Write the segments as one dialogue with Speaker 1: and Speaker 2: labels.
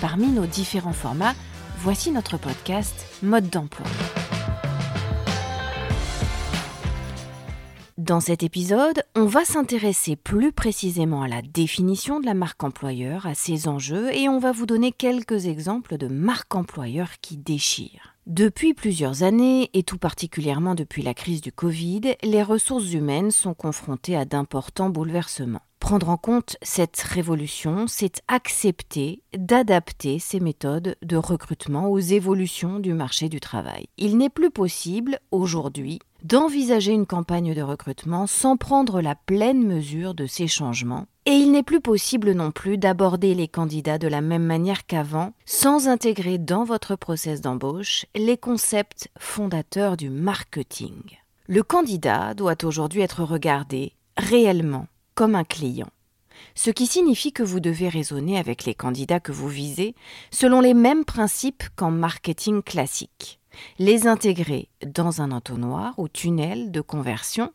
Speaker 1: Parmi nos différents formats, voici notre podcast Mode d'emploi. Dans cet épisode, on va s'intéresser plus précisément à la définition de la marque employeur, à ses enjeux, et on va vous donner quelques exemples de marques employeurs qui déchirent. Depuis plusieurs années, et tout particulièrement depuis la crise du Covid, les ressources humaines sont confrontées à d'importants bouleversements. Prendre en compte cette révolution, c'est accepter d'adapter ces méthodes de recrutement aux évolutions du marché du travail. Il n'est plus possible aujourd'hui d'envisager une campagne de recrutement sans prendre la pleine mesure de ces changements. Et il n'est plus possible non plus d'aborder les candidats de la même manière qu'avant, sans intégrer dans votre process d'embauche les concepts fondateurs du marketing. Le candidat doit aujourd'hui être regardé réellement comme un client. Ce qui signifie que vous devez raisonner avec les candidats que vous visez selon les mêmes principes qu'en marketing classique. Les intégrer dans un entonnoir ou tunnel de conversion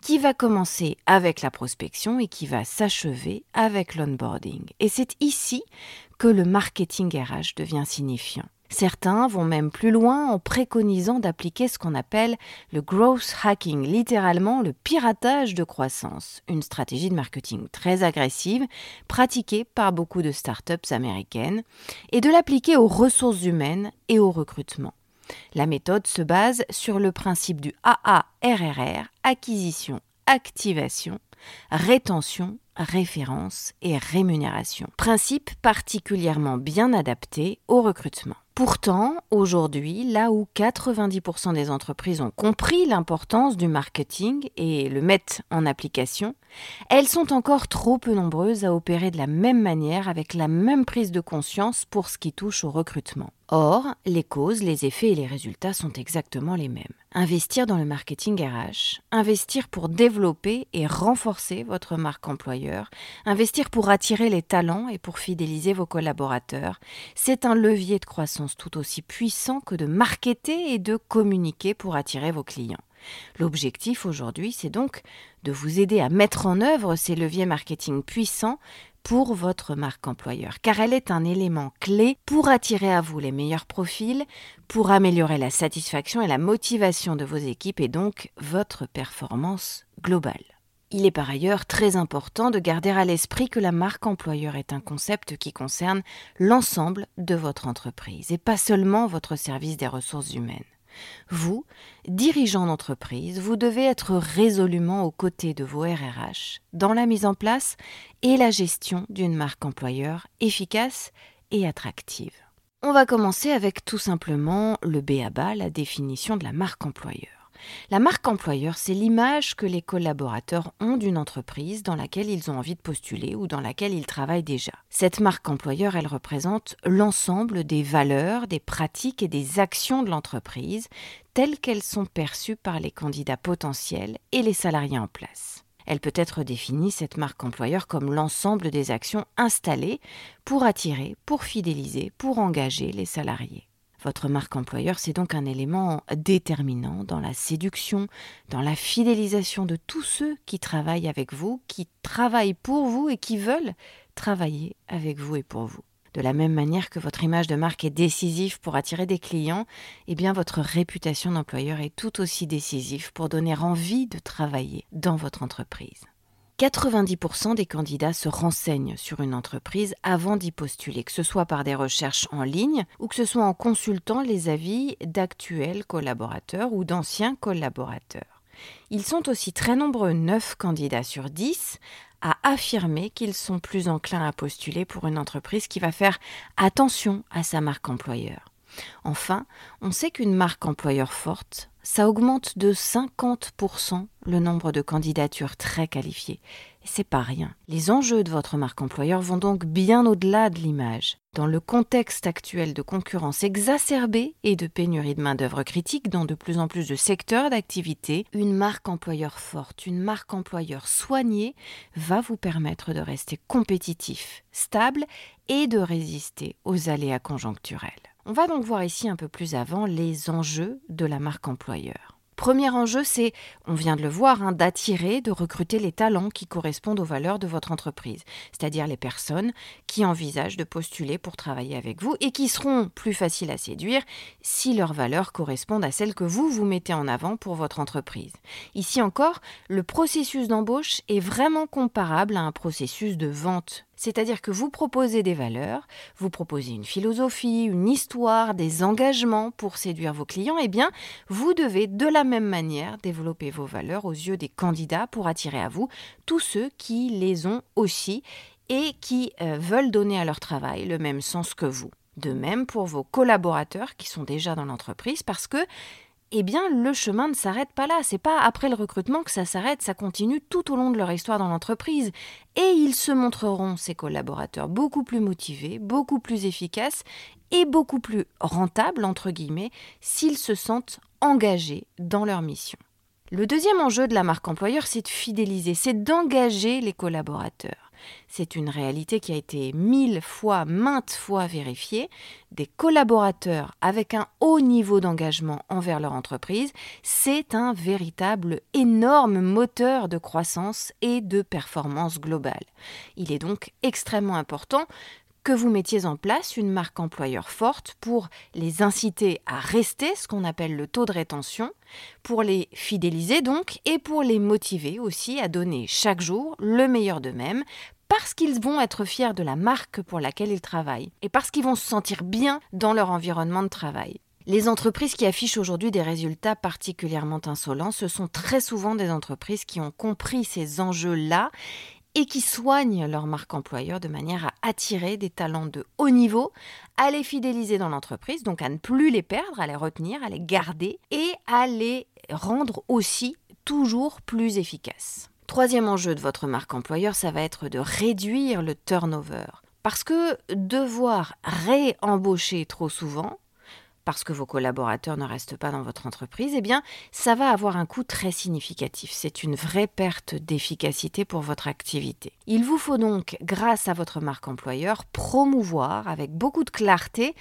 Speaker 1: qui va commencer avec la prospection et qui va s'achever avec l'onboarding. Et c'est ici que le marketing RH devient signifiant. Certains vont même plus loin en préconisant d'appliquer ce qu'on appelle le growth hacking, littéralement le piratage de croissance, une stratégie de marketing très agressive pratiquée par beaucoup de startups américaines, et de l'appliquer aux ressources humaines et au recrutement. La méthode se base sur le principe du AARRR, acquisition, activation, rétention, référence et rémunération. Principe particulièrement bien adapté au recrutement. Pourtant, aujourd'hui, là où 90% des entreprises ont compris l'importance du marketing et le mettent en application, elles sont encore trop peu nombreuses à opérer de la même manière avec la même prise de conscience pour ce qui touche au recrutement. Or, les causes, les effets et les résultats sont exactement les mêmes. Investir dans le marketing RH, investir pour développer et renforcer votre marque employeur, investir pour attirer les talents et pour fidéliser vos collaborateurs, c'est un levier de croissance tout aussi puissant que de marketer et de communiquer pour attirer vos clients. L'objectif aujourd'hui, c'est donc de vous aider à mettre en œuvre ces leviers marketing puissants pour votre marque employeur, car elle est un élément clé pour attirer à vous les meilleurs profils, pour améliorer la satisfaction et la motivation de vos équipes et donc votre performance globale. Il est par ailleurs très important de garder à l'esprit que la marque employeur est un concept qui concerne l'ensemble de votre entreprise et pas seulement votre service des ressources humaines. Vous, dirigeant d'entreprise, vous devez être résolument aux côtés de vos RRH dans la mise en place et la gestion d'une marque employeur efficace et attractive. On va commencer avec tout simplement le BABA, la définition de la marque employeur. La marque employeur, c'est l'image que les collaborateurs ont d'une entreprise dans laquelle ils ont envie de postuler ou dans laquelle ils travaillent déjà. Cette marque employeur, elle représente l'ensemble des valeurs, des pratiques et des actions de l'entreprise telles qu'elles sont perçues par les candidats potentiels et les salariés en place. Elle peut être définie, cette marque employeur, comme l'ensemble des actions installées pour attirer, pour fidéliser, pour engager les salariés. Votre marque employeur, c'est donc un élément déterminant dans la séduction, dans la fidélisation de tous ceux qui travaillent avec vous, qui travaillent pour vous et qui veulent travailler avec vous et pour vous. De la même manière que votre image de marque est décisive pour attirer des clients, eh bien votre réputation d'employeur est tout aussi décisive pour donner envie de travailler dans votre entreprise. 90% des candidats se renseignent sur une entreprise avant d'y postuler, que ce soit par des recherches en ligne ou que ce soit en consultant les avis d'actuels collaborateurs ou d'anciens collaborateurs. Ils sont aussi très nombreux, 9 candidats sur 10, à affirmer qu'ils sont plus enclins à postuler pour une entreprise qui va faire attention à sa marque employeur. Enfin, on sait qu'une marque employeur forte, ça augmente de 50% le nombre de candidatures très qualifiées. C'est pas rien. Les enjeux de votre marque employeur vont donc bien au-delà de l'image. Dans le contexte actuel de concurrence exacerbée et de pénurie de main-d'œuvre critique dans de plus en plus de secteurs d'activité, une marque employeur forte, une marque employeur soignée va vous permettre de rester compétitif, stable et de résister aux aléas conjoncturels. On va donc voir ici un peu plus avant les enjeux de la marque employeur. Premier enjeu, c'est, on vient de le voir, hein, d'attirer, de recruter les talents qui correspondent aux valeurs de votre entreprise, c'est-à-dire les personnes qui envisagent de postuler pour travailler avec vous et qui seront plus faciles à séduire si leurs valeurs correspondent à celles que vous vous mettez en avant pour votre entreprise. Ici encore, le processus d'embauche est vraiment comparable à un processus de vente c'est-à-dire que vous proposez des valeurs, vous proposez une philosophie, une histoire, des engagements pour séduire vos clients, eh bien, vous devez de la même manière développer vos valeurs aux yeux des candidats pour attirer à vous tous ceux qui les ont aussi et qui euh, veulent donner à leur travail le même sens que vous. De même pour vos collaborateurs qui sont déjà dans l'entreprise parce que eh bien, le chemin ne s'arrête pas là. C'est pas après le recrutement que ça s'arrête, ça continue tout au long de leur histoire dans l'entreprise. Et ils se montreront, ces collaborateurs, beaucoup plus motivés, beaucoup plus efficaces et beaucoup plus rentables, entre guillemets, s'ils se sentent engagés dans leur mission. Le deuxième enjeu de la marque employeur, c'est de fidéliser, c'est d'engager les collaborateurs. C'est une réalité qui a été mille fois, maintes fois vérifiée. Des collaborateurs avec un haut niveau d'engagement envers leur entreprise, c'est un véritable énorme moteur de croissance et de performance globale. Il est donc extrêmement important que vous mettiez en place une marque employeur forte pour les inciter à rester, ce qu'on appelle le taux de rétention, pour les fidéliser donc et pour les motiver aussi à donner chaque jour le meilleur d'eux-mêmes parce qu'ils vont être fiers de la marque pour laquelle ils travaillent et parce qu'ils vont se sentir bien dans leur environnement de travail. Les entreprises qui affichent aujourd'hui des résultats particulièrement insolents, ce sont très souvent des entreprises qui ont compris ces enjeux-là et qui soignent leur marque employeur de manière à attirer des talents de haut niveau, à les fidéliser dans l'entreprise, donc à ne plus les perdre, à les retenir, à les garder et à les rendre aussi toujours plus efficaces. Troisième enjeu de votre marque employeur, ça va être de réduire le turnover. Parce que devoir réembaucher trop souvent, parce que vos collaborateurs ne restent pas dans votre entreprise, eh bien, ça va avoir un coût très significatif. C'est une vraie perte d'efficacité pour votre activité. Il vous faut donc, grâce à votre marque employeur, promouvoir avec beaucoup de clarté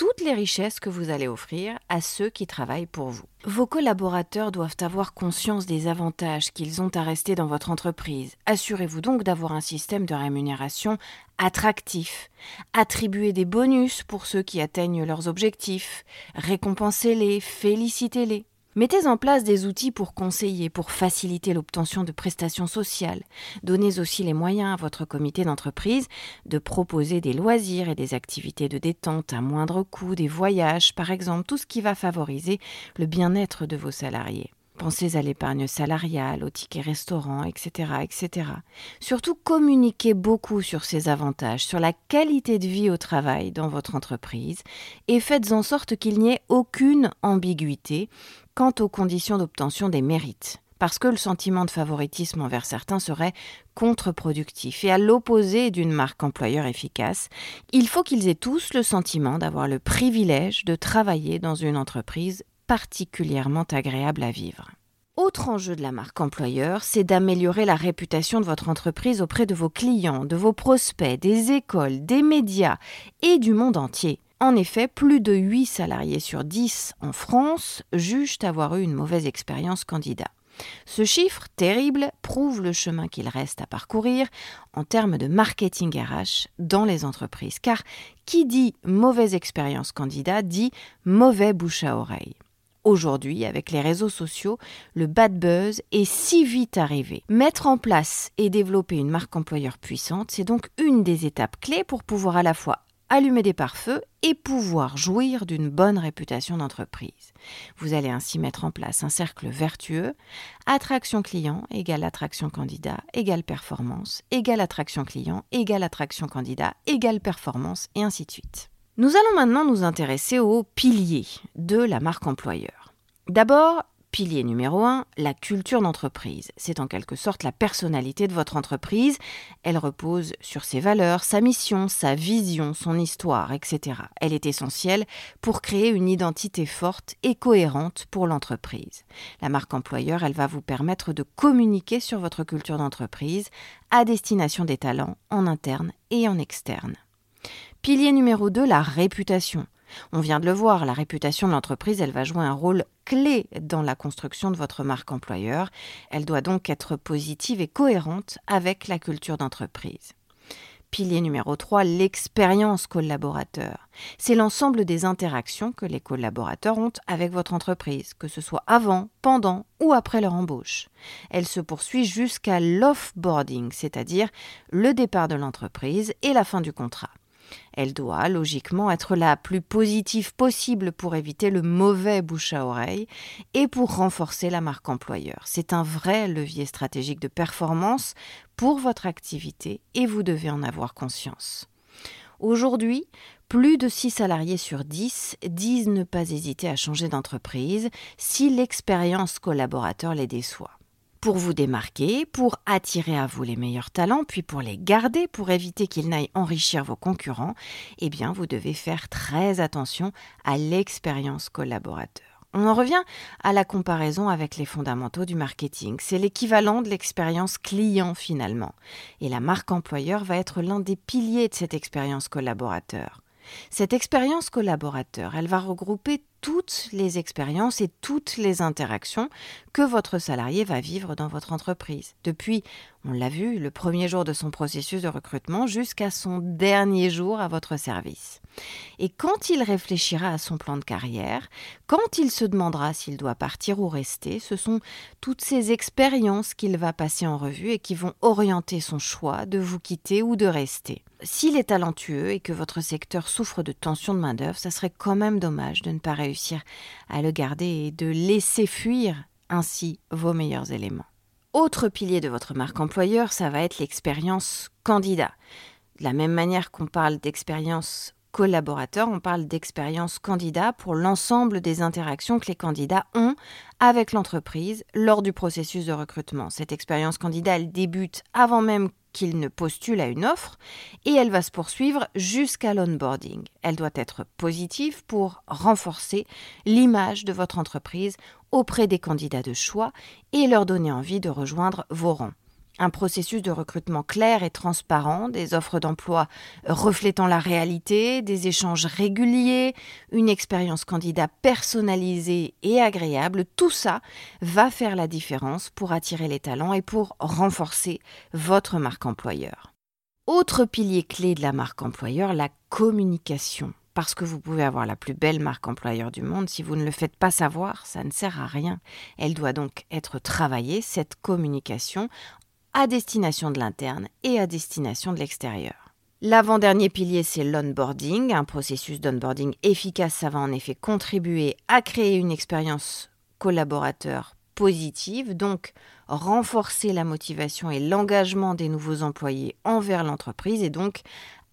Speaker 1: toutes les richesses que vous allez offrir à ceux qui travaillent pour vous. Vos collaborateurs doivent avoir conscience des avantages qu'ils ont à rester dans votre entreprise. Assurez-vous donc d'avoir un système de rémunération attractif. Attribuez des bonus pour ceux qui atteignent leurs objectifs. Récompensez-les, félicitez-les. Mettez en place des outils pour conseiller, pour faciliter l'obtention de prestations sociales. Donnez aussi les moyens à votre comité d'entreprise de proposer des loisirs et des activités de détente à moindre coût, des voyages par exemple, tout ce qui va favoriser le bien-être de vos salariés. Pensez à l'épargne salariale, aux tickets restaurants, etc., etc. Surtout communiquez beaucoup sur ces avantages, sur la qualité de vie au travail dans votre entreprise et faites en sorte qu'il n'y ait aucune ambiguïté quant aux conditions d'obtention des mérites parce que le sentiment de favoritisme envers certains serait contre-productif. Et à l'opposé d'une marque employeur efficace, il faut qu'ils aient tous le sentiment d'avoir le privilège de travailler dans une entreprise particulièrement agréable à vivre. Autre enjeu de la marque employeur, c'est d'améliorer la réputation de votre entreprise auprès de vos clients, de vos prospects, des écoles, des médias et du monde entier. En effet, plus de 8 salariés sur 10 en France jugent avoir eu une mauvaise expérience candidat. Ce chiffre terrible prouve le chemin qu'il reste à parcourir en termes de marketing RH dans les entreprises, car qui dit mauvaise expérience candidat dit mauvais bouche à oreille. Aujourd'hui, avec les réseaux sociaux, le bad buzz est si vite arrivé. Mettre en place et développer une marque employeur puissante, c'est donc une des étapes clés pour pouvoir à la fois allumer des pare-feux et pouvoir jouir d'une bonne réputation d'entreprise. Vous allez ainsi mettre en place un cercle vertueux, attraction client égale attraction candidat égale performance, égale attraction client égale attraction candidat égale performance, et ainsi de suite. Nous allons maintenant nous intéresser aux piliers de la marque employeur. D'abord, Pilier numéro 1, la culture d'entreprise. C'est en quelque sorte la personnalité de votre entreprise. Elle repose sur ses valeurs, sa mission, sa vision, son histoire, etc. Elle est essentielle pour créer une identité forte et cohérente pour l'entreprise. La marque employeur, elle va vous permettre de communiquer sur votre culture d'entreprise à destination des talents en interne et en externe. Pilier numéro 2, la réputation. On vient de le voir, la réputation de l'entreprise, elle va jouer un rôle clé dans la construction de votre marque employeur. Elle doit donc être positive et cohérente avec la culture d'entreprise. Pilier numéro 3, l'expérience collaborateur. C'est l'ensemble des interactions que les collaborateurs ont avec votre entreprise, que ce soit avant, pendant ou après leur embauche. Elle se poursuit jusqu'à l'offboarding, c'est-à-dire le départ de l'entreprise et la fin du contrat. Elle doit logiquement être la plus positive possible pour éviter le mauvais bouche à oreille et pour renforcer la marque employeur. C'est un vrai levier stratégique de performance pour votre activité et vous devez en avoir conscience. Aujourd'hui, plus de 6 salariés sur 10 disent ne pas hésiter à changer d'entreprise si l'expérience collaborateur les déçoit pour vous démarquer, pour attirer à vous les meilleurs talents, puis pour les garder, pour éviter qu'ils n'aillent enrichir vos concurrents, eh bien, vous devez faire très attention à l'expérience collaborateur. On en revient à la comparaison avec les fondamentaux du marketing. C'est l'équivalent de l'expérience client finalement. Et la marque employeur va être l'un des piliers de cette expérience collaborateur. Cette expérience collaborateur, elle va regrouper toutes les expériences et toutes les interactions que votre salarié va vivre dans votre entreprise. Depuis, on l'a vu, le premier jour de son processus de recrutement jusqu'à son dernier jour à votre service. Et quand il réfléchira à son plan de carrière, quand il se demandera s'il doit partir ou rester, ce sont toutes ces expériences qu'il va passer en revue et qui vont orienter son choix de vous quitter ou de rester. S'il est talentueux et que votre secteur souffre de tension de main-d'œuvre, ça serait quand même dommage de ne pas réussir à le garder et de laisser fuir ainsi vos meilleurs éléments. Autre pilier de votre marque employeur, ça va être l'expérience candidat. De la même manière qu'on parle d'expérience collaborateur, on parle d'expérience candidat pour l'ensemble des interactions que les candidats ont avec l'entreprise lors du processus de recrutement. Cette expérience candidat, elle débute avant même qu'il ne postule à une offre et elle va se poursuivre jusqu'à l'onboarding. Elle doit être positive pour renforcer l'image de votre entreprise auprès des candidats de choix et leur donner envie de rejoindre vos rangs un processus de recrutement clair et transparent, des offres d'emploi reflétant la réalité, des échanges réguliers, une expérience candidat personnalisée et agréable, tout ça va faire la différence pour attirer les talents et pour renforcer votre marque employeur. Autre pilier clé de la marque employeur, la communication. Parce que vous pouvez avoir la plus belle marque employeur du monde, si vous ne le faites pas savoir, ça ne sert à rien. Elle doit donc être travaillée, cette communication, à destination de l'interne et à destination de l'extérieur. L'avant-dernier pilier, c'est l'onboarding. Un processus d'onboarding efficace, ça va en effet contribuer à créer une expérience collaborateur positive, donc renforcer la motivation et l'engagement des nouveaux employés envers l'entreprise et donc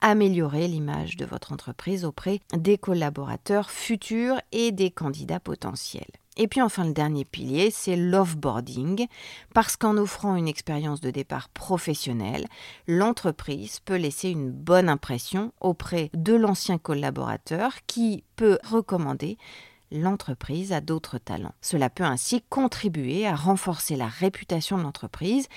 Speaker 1: améliorer l'image de votre entreprise auprès des collaborateurs futurs et des candidats potentiels. Et puis enfin, le dernier pilier, c'est l'offboarding, parce qu'en offrant une expérience de départ professionnelle, l'entreprise peut laisser une bonne impression auprès de l'ancien collaborateur qui peut recommander l'entreprise à d'autres talents. Cela peut ainsi contribuer à renforcer la réputation de l'entreprise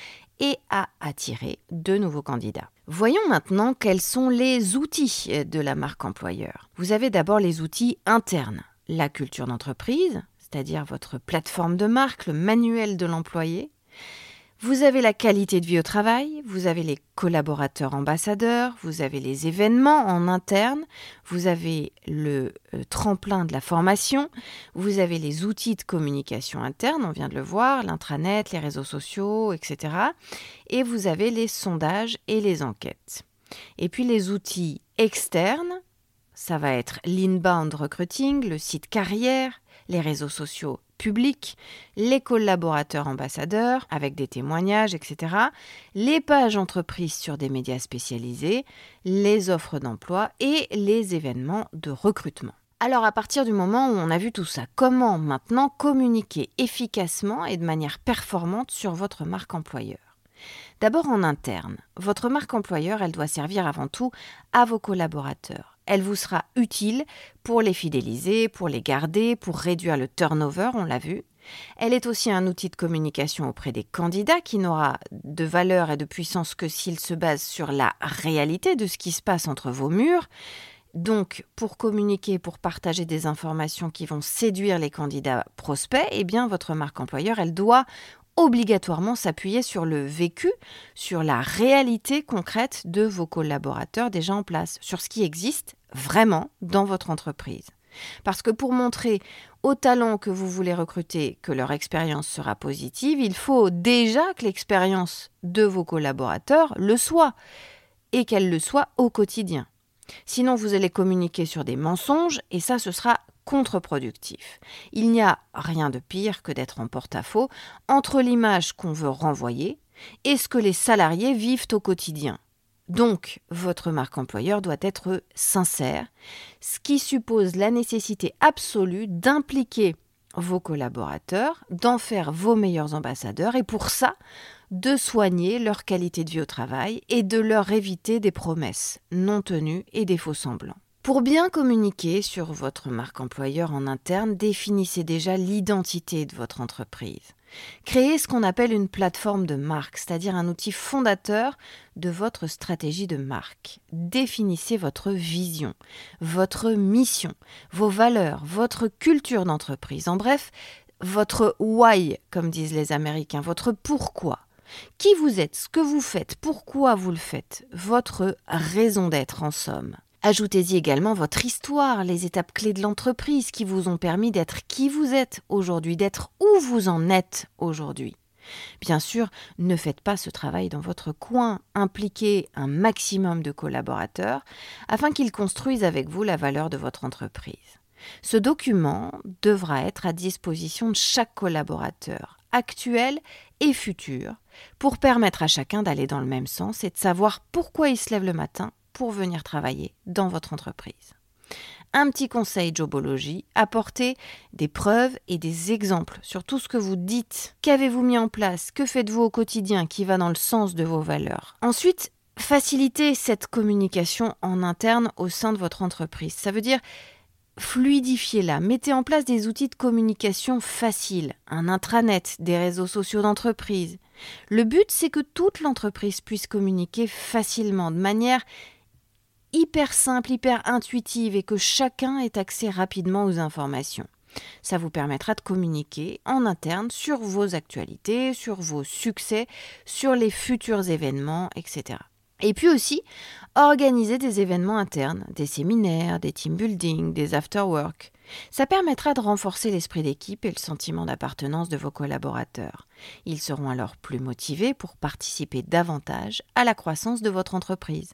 Speaker 1: et à attirer de nouveaux candidats. Voyons maintenant quels sont les outils de la marque employeur. Vous avez d'abord les outils internes, la culture d'entreprise, c'est-à-dire votre plateforme de marque, le manuel de l'employé. Vous avez la qualité de vie au travail, vous avez les collaborateurs ambassadeurs, vous avez les événements en interne, vous avez le euh, tremplin de la formation, vous avez les outils de communication interne, on vient de le voir, l'intranet, les réseaux sociaux, etc. Et vous avez les sondages et les enquêtes. Et puis les outils externes, ça va être l'inbound recruiting, le site carrière, les réseaux sociaux publics, les collaborateurs ambassadeurs avec des témoignages, etc., les pages entreprises sur des médias spécialisés, les offres d'emploi et les événements de recrutement. Alors à partir du moment où on a vu tout ça, comment maintenant communiquer efficacement et de manière performante sur votre marque employeur? D'abord en interne. Votre marque employeur, elle doit servir avant tout à vos collaborateurs. Elle vous sera utile pour les fidéliser, pour les garder, pour réduire le turnover, on l'a vu. Elle est aussi un outil de communication auprès des candidats qui n'aura de valeur et de puissance que s'il se base sur la réalité de ce qui se passe entre vos murs. Donc, pour communiquer, pour partager des informations qui vont séduire les candidats prospects, eh bien, votre marque employeur, elle doit obligatoirement s'appuyer sur le vécu, sur la réalité concrète de vos collaborateurs déjà en place, sur ce qui existe vraiment dans votre entreprise. Parce que pour montrer aux talents que vous voulez recruter que leur expérience sera positive, il faut déjà que l'expérience de vos collaborateurs le soit et qu'elle le soit au quotidien. Sinon, vous allez communiquer sur des mensonges et ça, ce sera contre-productif. Il n'y a rien de pire que d'être en porte-à-faux entre l'image qu'on veut renvoyer et ce que les salariés vivent au quotidien. Donc, votre marque employeur doit être sincère, ce qui suppose la nécessité absolue d'impliquer vos collaborateurs, d'en faire vos meilleurs ambassadeurs et pour ça, de soigner leur qualité de vie au travail et de leur éviter des promesses non tenues et des faux semblants. Pour bien communiquer sur votre marque employeur en interne, définissez déjà l'identité de votre entreprise. Créez ce qu'on appelle une plateforme de marque, c'est-à-dire un outil fondateur de votre stratégie de marque. Définissez votre vision, votre mission, vos valeurs, votre culture d'entreprise, en bref, votre why, comme disent les Américains, votre pourquoi. Qui vous êtes, ce que vous faites, pourquoi vous le faites, votre raison d'être en somme. Ajoutez-y également votre histoire, les étapes clés de l'entreprise qui vous ont permis d'être qui vous êtes aujourd'hui, d'être où vous en êtes aujourd'hui. Bien sûr, ne faites pas ce travail dans votre coin, impliquez un maximum de collaborateurs afin qu'ils construisent avec vous la valeur de votre entreprise. Ce document devra être à disposition de chaque collaborateur, actuel et futur, pour permettre à chacun d'aller dans le même sens et de savoir pourquoi il se lève le matin pour venir travailler dans votre entreprise. Un petit conseil Jobologie, apportez des preuves et des exemples sur tout ce que vous dites. Qu'avez-vous mis en place? Que faites-vous au quotidien qui va dans le sens de vos valeurs? Ensuite, facilitez cette communication en interne au sein de votre entreprise. Ça veut dire fluidifiez-la, mettez en place des outils de communication faciles, un intranet, des réseaux sociaux d'entreprise. Le but, c'est que toute l'entreprise puisse communiquer facilement, de manière hyper simple, hyper intuitive et que chacun ait accès rapidement aux informations. Ça vous permettra de communiquer en interne sur vos actualités, sur vos succès, sur les futurs événements, etc. Et puis aussi, organiser des événements internes, des séminaires, des team building, des after-work. Ça permettra de renforcer l'esprit d'équipe et le sentiment d'appartenance de vos collaborateurs. Ils seront alors plus motivés pour participer davantage à la croissance de votre entreprise.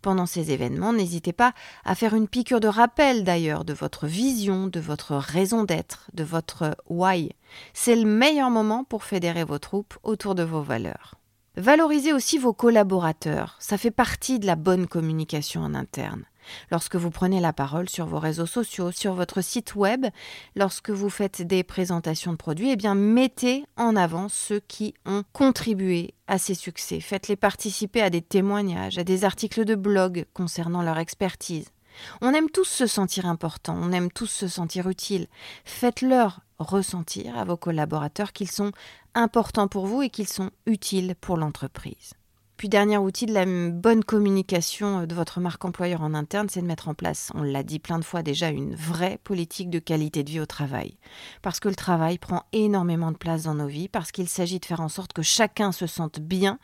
Speaker 1: Pendant ces événements, n'hésitez pas à faire une piqûre de rappel d'ailleurs de votre vision, de votre raison d'être, de votre why. C'est le meilleur moment pour fédérer vos troupes autour de vos valeurs. Valorisez aussi vos collaborateurs. Ça fait partie de la bonne communication en interne. Lorsque vous prenez la parole sur vos réseaux sociaux, sur votre site web, lorsque vous faites des présentations de produits, eh bien mettez en avant ceux qui ont contribué à ces succès. Faites-les participer à des témoignages, à des articles de blog concernant leur expertise. On aime tous se sentir important, on aime tous se sentir utile. Faites-leur ressentir à vos collaborateurs qu'ils sont importants pour vous et qu'ils sont utiles pour l'entreprise. Puis dernier outil de la bonne communication de votre marque employeur en interne, c'est de mettre en place, on l'a dit plein de fois déjà, une vraie politique de qualité de vie au travail. Parce que le travail prend énormément de place dans nos vies, parce qu'il s'agit de faire en sorte que chacun se sente bien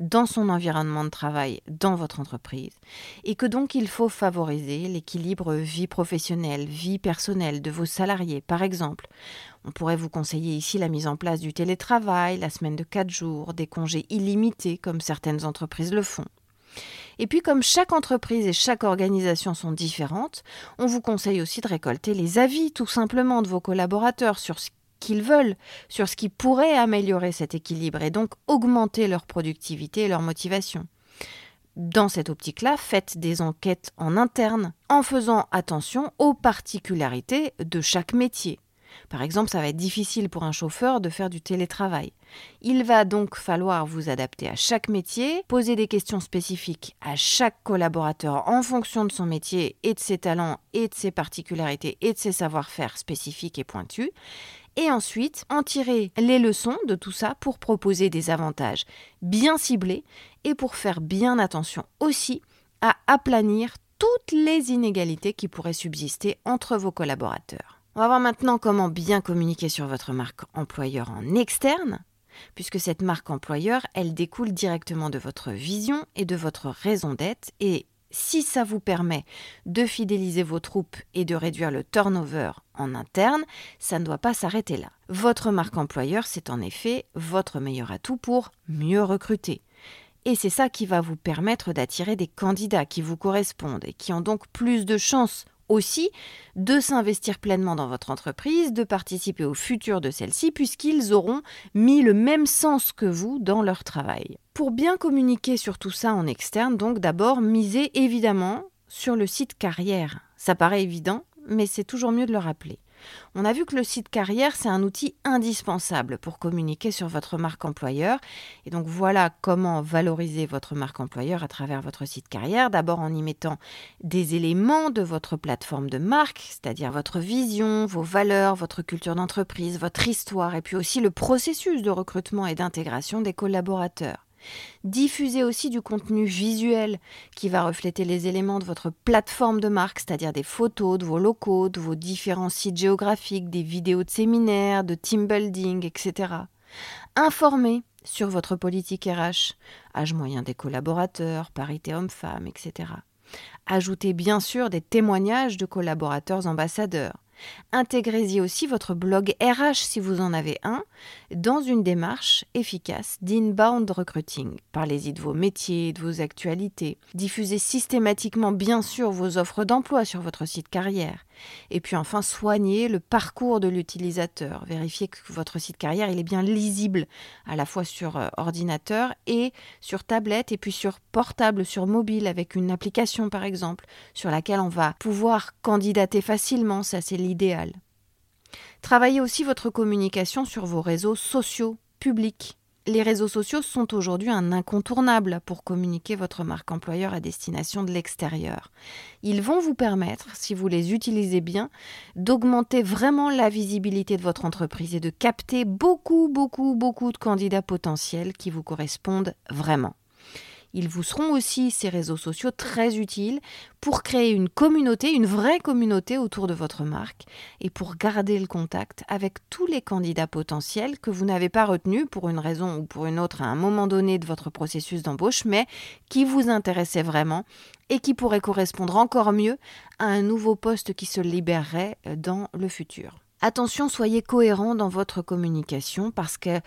Speaker 1: dans son environnement de travail, dans votre entreprise, et que donc il faut favoriser l'équilibre vie professionnelle, vie personnelle de vos salariés, par exemple, on pourrait vous conseiller ici la mise en place du télétravail, la semaine de 4 jours, des congés illimités comme certaines entreprises le font. Et puis comme chaque entreprise et chaque organisation sont différentes, on vous conseille aussi de récolter les avis tout simplement de vos collaborateurs sur ce qu'ils veulent, sur ce qui pourrait améliorer cet équilibre et donc augmenter leur productivité et leur motivation. Dans cette optique-là, faites des enquêtes en interne en faisant attention aux particularités de chaque métier. Par exemple, ça va être difficile pour un chauffeur de faire du télétravail. Il va donc falloir vous adapter à chaque métier, poser des questions spécifiques à chaque collaborateur en fonction de son métier et de ses talents et de ses particularités et de ses savoir-faire spécifiques et pointus. Et ensuite, en tirer les leçons de tout ça pour proposer des avantages bien ciblés et pour faire bien attention aussi à aplanir toutes les inégalités qui pourraient subsister entre vos collaborateurs. On va voir maintenant comment bien communiquer sur votre marque employeur en externe, puisque cette marque employeur, elle découle directement de votre vision et de votre raison d'être, et si ça vous permet de fidéliser vos troupes et de réduire le turnover en interne, ça ne doit pas s'arrêter là. Votre marque employeur, c'est en effet votre meilleur atout pour mieux recruter. Et c'est ça qui va vous permettre d'attirer des candidats qui vous correspondent et qui ont donc plus de chances aussi de s'investir pleinement dans votre entreprise, de participer au futur de celle-ci, puisqu'ils auront mis le même sens que vous dans leur travail. Pour bien communiquer sur tout ça en externe, donc d'abord misez évidemment sur le site carrière. Ça paraît évident, mais c'est toujours mieux de le rappeler. On a vu que le site carrière, c'est un outil indispensable pour communiquer sur votre marque employeur. Et donc voilà comment valoriser votre marque employeur à travers votre site carrière. D'abord en y mettant des éléments de votre plateforme de marque, c'est-à-dire votre vision, vos valeurs, votre culture d'entreprise, votre histoire, et puis aussi le processus de recrutement et d'intégration des collaborateurs. Diffusez aussi du contenu visuel qui va refléter les éléments de votre plateforme de marque, c'est-à-dire des photos de vos locaux, de vos différents sites géographiques, des vidéos de séminaires, de team building, etc. Informez sur votre politique RH, âge moyen des collaborateurs, parité homme-femme, etc. Ajoutez bien sûr des témoignages de collaborateurs ambassadeurs. Intégrez-y aussi votre blog RH si vous en avez un dans une démarche efficace d'inbound recruiting. Parlez-y de vos métiers, de vos actualités. Diffusez systématiquement bien sûr vos offres d'emploi sur votre site carrière. Et puis enfin, soignez le parcours de l'utilisateur. Vérifiez que votre site carrière est bien lisible à la fois sur euh, ordinateur et sur tablette et puis sur portable, sur mobile avec une application par exemple sur laquelle on va pouvoir candidater facilement. Ça c'est l'idéal. Travaillez aussi votre communication sur vos réseaux sociaux publics les réseaux sociaux sont aujourd'hui un incontournable pour communiquer votre marque employeur à destination de l'extérieur. Ils vont vous permettre, si vous les utilisez bien, d'augmenter vraiment la visibilité de votre entreprise et de capter beaucoup, beaucoup, beaucoup de candidats potentiels qui vous correspondent vraiment. Ils vous seront aussi, ces réseaux sociaux, très utiles pour créer une communauté, une vraie communauté autour de votre marque et pour garder le contact avec tous les candidats potentiels que vous n'avez pas retenus pour une raison ou pour une autre à un moment donné de votre processus d'embauche, mais qui vous intéressaient vraiment et qui pourraient correspondre encore mieux à un nouveau poste qui se libérerait dans le futur. Attention, soyez cohérent dans votre communication parce qu'elle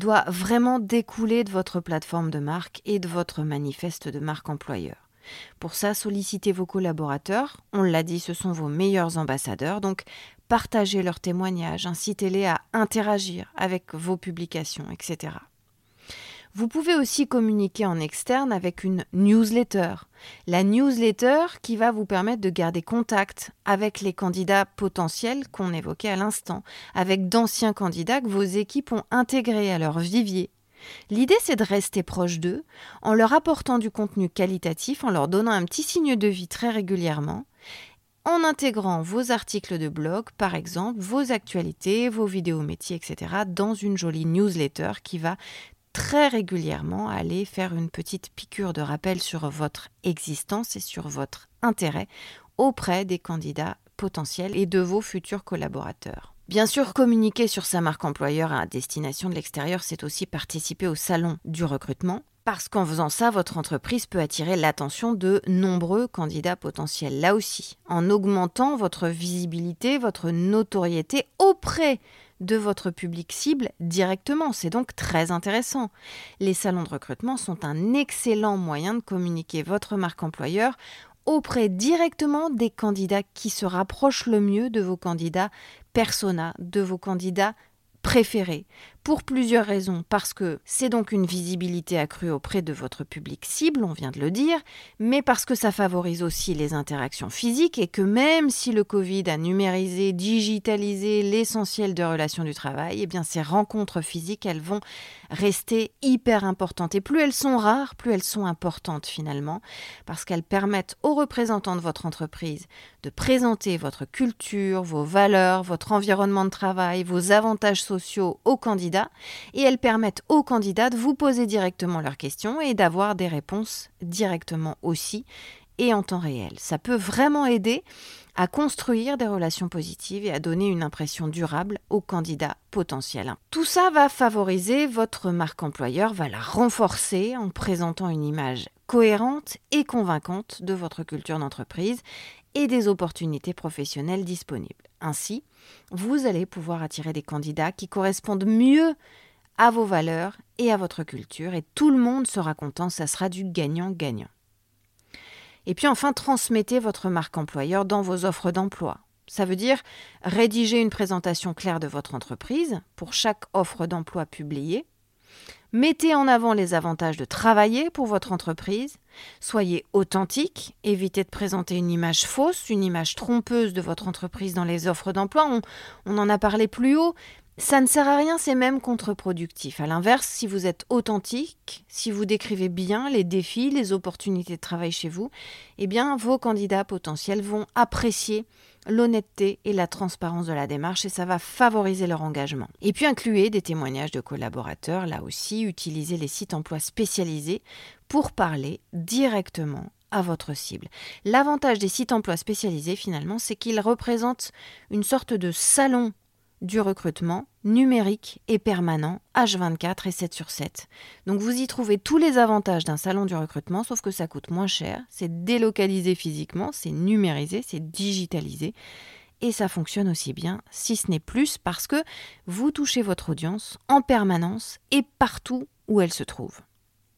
Speaker 1: doit vraiment découler de votre plateforme de marque et de votre manifeste de marque employeur. Pour ça, sollicitez vos collaborateurs. On l'a dit, ce sont vos meilleurs ambassadeurs. Donc, partagez leurs témoignages, incitez-les à interagir avec vos publications, etc. Vous pouvez aussi communiquer en externe avec une newsletter. La newsletter qui va vous permettre de garder contact avec les candidats potentiels qu'on évoquait à l'instant, avec d'anciens candidats que vos équipes ont intégrés à leur vivier. L'idée, c'est de rester proche d'eux en leur apportant du contenu qualitatif, en leur donnant un petit signe de vie très régulièrement en intégrant vos articles de blog, par exemple, vos actualités, vos vidéos métiers, etc., dans une jolie newsletter qui va très régulièrement aller faire une petite piqûre de rappel sur votre existence et sur votre intérêt auprès des candidats potentiels et de vos futurs collaborateurs. Bien sûr, communiquer sur sa marque employeur à destination de l'extérieur, c'est aussi participer au salon du recrutement, parce qu'en faisant ça, votre entreprise peut attirer l'attention de nombreux candidats potentiels. Là aussi, en augmentant votre visibilité, votre notoriété auprès de votre public cible directement. C'est donc très intéressant. Les salons de recrutement sont un excellent moyen de communiquer votre marque employeur auprès directement des candidats qui se rapprochent le mieux de vos candidats persona, de vos candidats préférés, pour plusieurs raisons. Parce que c'est donc une visibilité accrue auprès de votre public cible, on vient de le dire, mais parce que ça favorise aussi les interactions physiques et que même si le Covid a numérisé, digitalisé l'essentiel de relations du travail, eh bien ces rencontres physiques, elles vont rester hyper importantes. Et plus elles sont rares, plus elles sont importantes finalement, parce qu'elles permettent aux représentants de votre entreprise de présenter votre culture, vos valeurs, votre environnement de travail, vos avantages sociaux aux et elles permettent aux candidats de vous poser directement leurs questions et d'avoir des réponses directement aussi et en temps réel. Ça peut vraiment aider à construire des relations positives et à donner une impression durable aux candidats potentiels. Tout ça va favoriser votre marque employeur, va la renforcer en présentant une image cohérente et convaincante de votre culture d'entreprise et des opportunités professionnelles disponibles. Ainsi, vous allez pouvoir attirer des candidats qui correspondent mieux à vos valeurs et à votre culture et tout le monde sera content, ça sera du gagnant-gagnant. Et puis enfin, transmettez votre marque employeur dans vos offres d'emploi. Ça veut dire rédiger une présentation claire de votre entreprise pour chaque offre d'emploi publiée Mettez en avant les avantages de travailler pour votre entreprise. Soyez authentique. Évitez de présenter une image fausse, une image trompeuse de votre entreprise dans les offres d'emploi. On, en a parlé plus haut. Ça ne sert à rien, c'est même contre-productif. À l'inverse, si vous êtes authentique, si vous décrivez bien les défis, les opportunités de travail chez vous, eh bien, vos candidats potentiels vont apprécier l'honnêteté et la transparence de la démarche et ça va favoriser leur engagement. Et puis incluez des témoignages de collaborateurs, là aussi, utilisez les sites emploi spécialisés pour parler directement à votre cible. L'avantage des sites emploi spécialisés finalement, c'est qu'ils représentent une sorte de salon du recrutement numérique et permanent, H24 et 7 sur 7. Donc vous y trouvez tous les avantages d'un salon du recrutement, sauf que ça coûte moins cher, c'est délocalisé physiquement, c'est numérisé, c'est digitalisé. Et ça fonctionne aussi bien, si ce n'est plus, parce que vous touchez votre audience en permanence et partout où elle se trouve.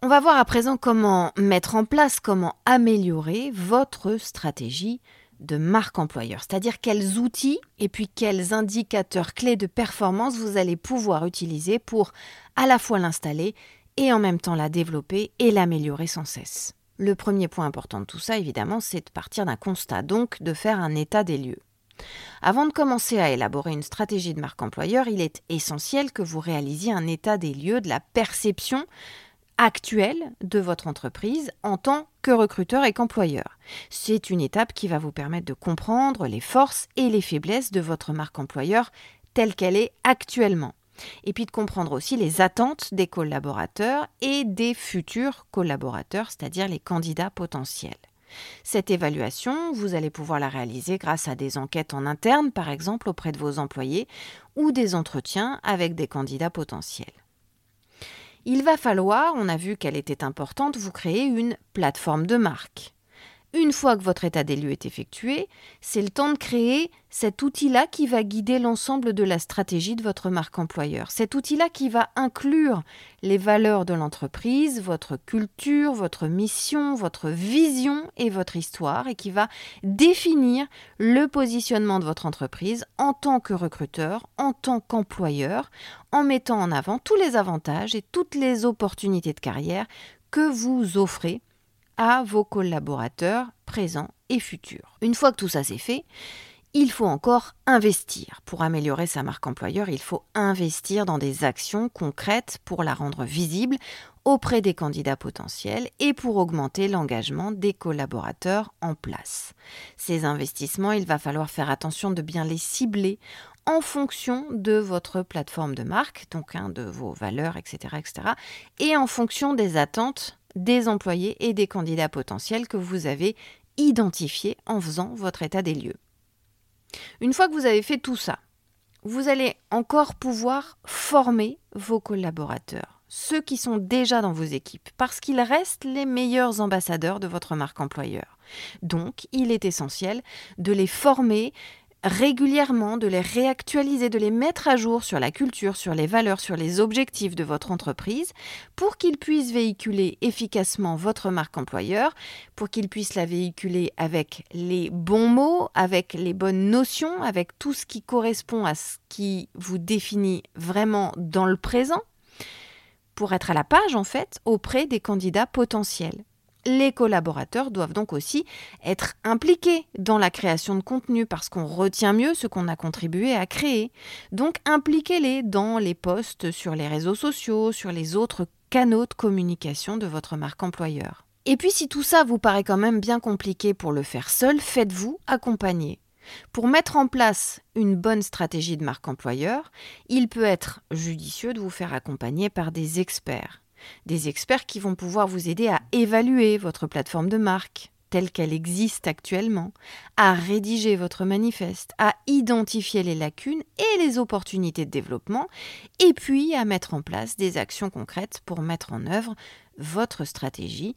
Speaker 1: On va voir à présent comment mettre en place, comment améliorer votre stratégie de marque employeur, c'est-à-dire quels outils et puis quels indicateurs clés de performance vous allez pouvoir utiliser pour à la fois l'installer et en même temps la développer et l'améliorer sans cesse. Le premier point important de tout ça, évidemment, c'est de partir d'un constat, donc de faire un état des lieux. Avant de commencer à élaborer une stratégie de marque employeur, il est essentiel que vous réalisiez un état des lieux de la perception actuelle de votre entreprise en tant que recruteur et qu'employeur. C'est une étape qui va vous permettre de comprendre les forces et les faiblesses de votre marque employeur telle qu'elle est actuellement. Et puis de comprendre aussi les attentes des collaborateurs et des futurs collaborateurs, c'est-à-dire les candidats potentiels. Cette évaluation, vous allez pouvoir la réaliser grâce à des enquêtes en interne, par exemple auprès de vos employés, ou des entretiens avec des candidats potentiels. Il va falloir, on a vu qu'elle était importante, vous créer une plateforme de marque. Une fois que votre état des lieux est effectué, c'est le temps de créer cet outil-là qui va guider l'ensemble de la stratégie de votre marque employeur. Cet outil-là qui va inclure les valeurs de l'entreprise, votre culture, votre mission, votre vision et votre histoire et qui va définir le positionnement de votre entreprise en tant que recruteur, en tant qu'employeur, en mettant en avant tous les avantages et toutes les opportunités de carrière que vous offrez à vos collaborateurs présents et futurs. Une fois que tout ça c'est fait, il faut encore investir. Pour améliorer sa marque employeur, il faut investir dans des actions concrètes pour la rendre visible auprès des candidats potentiels et pour augmenter l'engagement des collaborateurs en place. Ces investissements, il va falloir faire attention de bien les cibler en fonction de votre plateforme de marque, donc hein, de vos valeurs, etc., etc., et en fonction des attentes des employés et des candidats potentiels que vous avez identifiés en faisant votre état des lieux. Une fois que vous avez fait tout ça, vous allez encore pouvoir former vos collaborateurs, ceux qui sont déjà dans vos équipes, parce qu'ils restent les meilleurs ambassadeurs de votre marque employeur. Donc, il est essentiel de les former régulièrement, de les réactualiser, de les mettre à jour sur la culture, sur les valeurs, sur les objectifs de votre entreprise pour qu'ils puissent véhiculer efficacement votre marque employeur, pour qu'ils puissent la véhiculer avec les bons mots, avec les bonnes notions, avec tout ce qui correspond à ce qui vous définit vraiment dans le présent, pour être à la page en fait auprès des candidats potentiels. Les collaborateurs doivent donc aussi être impliqués dans la création de contenu parce qu'on retient mieux ce qu'on a contribué à créer. Donc impliquez-les dans les posts sur les réseaux sociaux, sur les autres canaux de communication de votre marque employeur. Et puis si tout ça vous paraît quand même bien compliqué pour le faire seul, faites-vous accompagner. Pour mettre en place une bonne stratégie de marque employeur, il peut être judicieux de vous faire accompagner par des experts. Des experts qui vont pouvoir vous aider à évaluer votre plateforme de marque telle qu'elle existe actuellement, à rédiger votre manifeste, à identifier les lacunes et les opportunités de développement, et puis à mettre en place des actions concrètes pour mettre en œuvre votre stratégie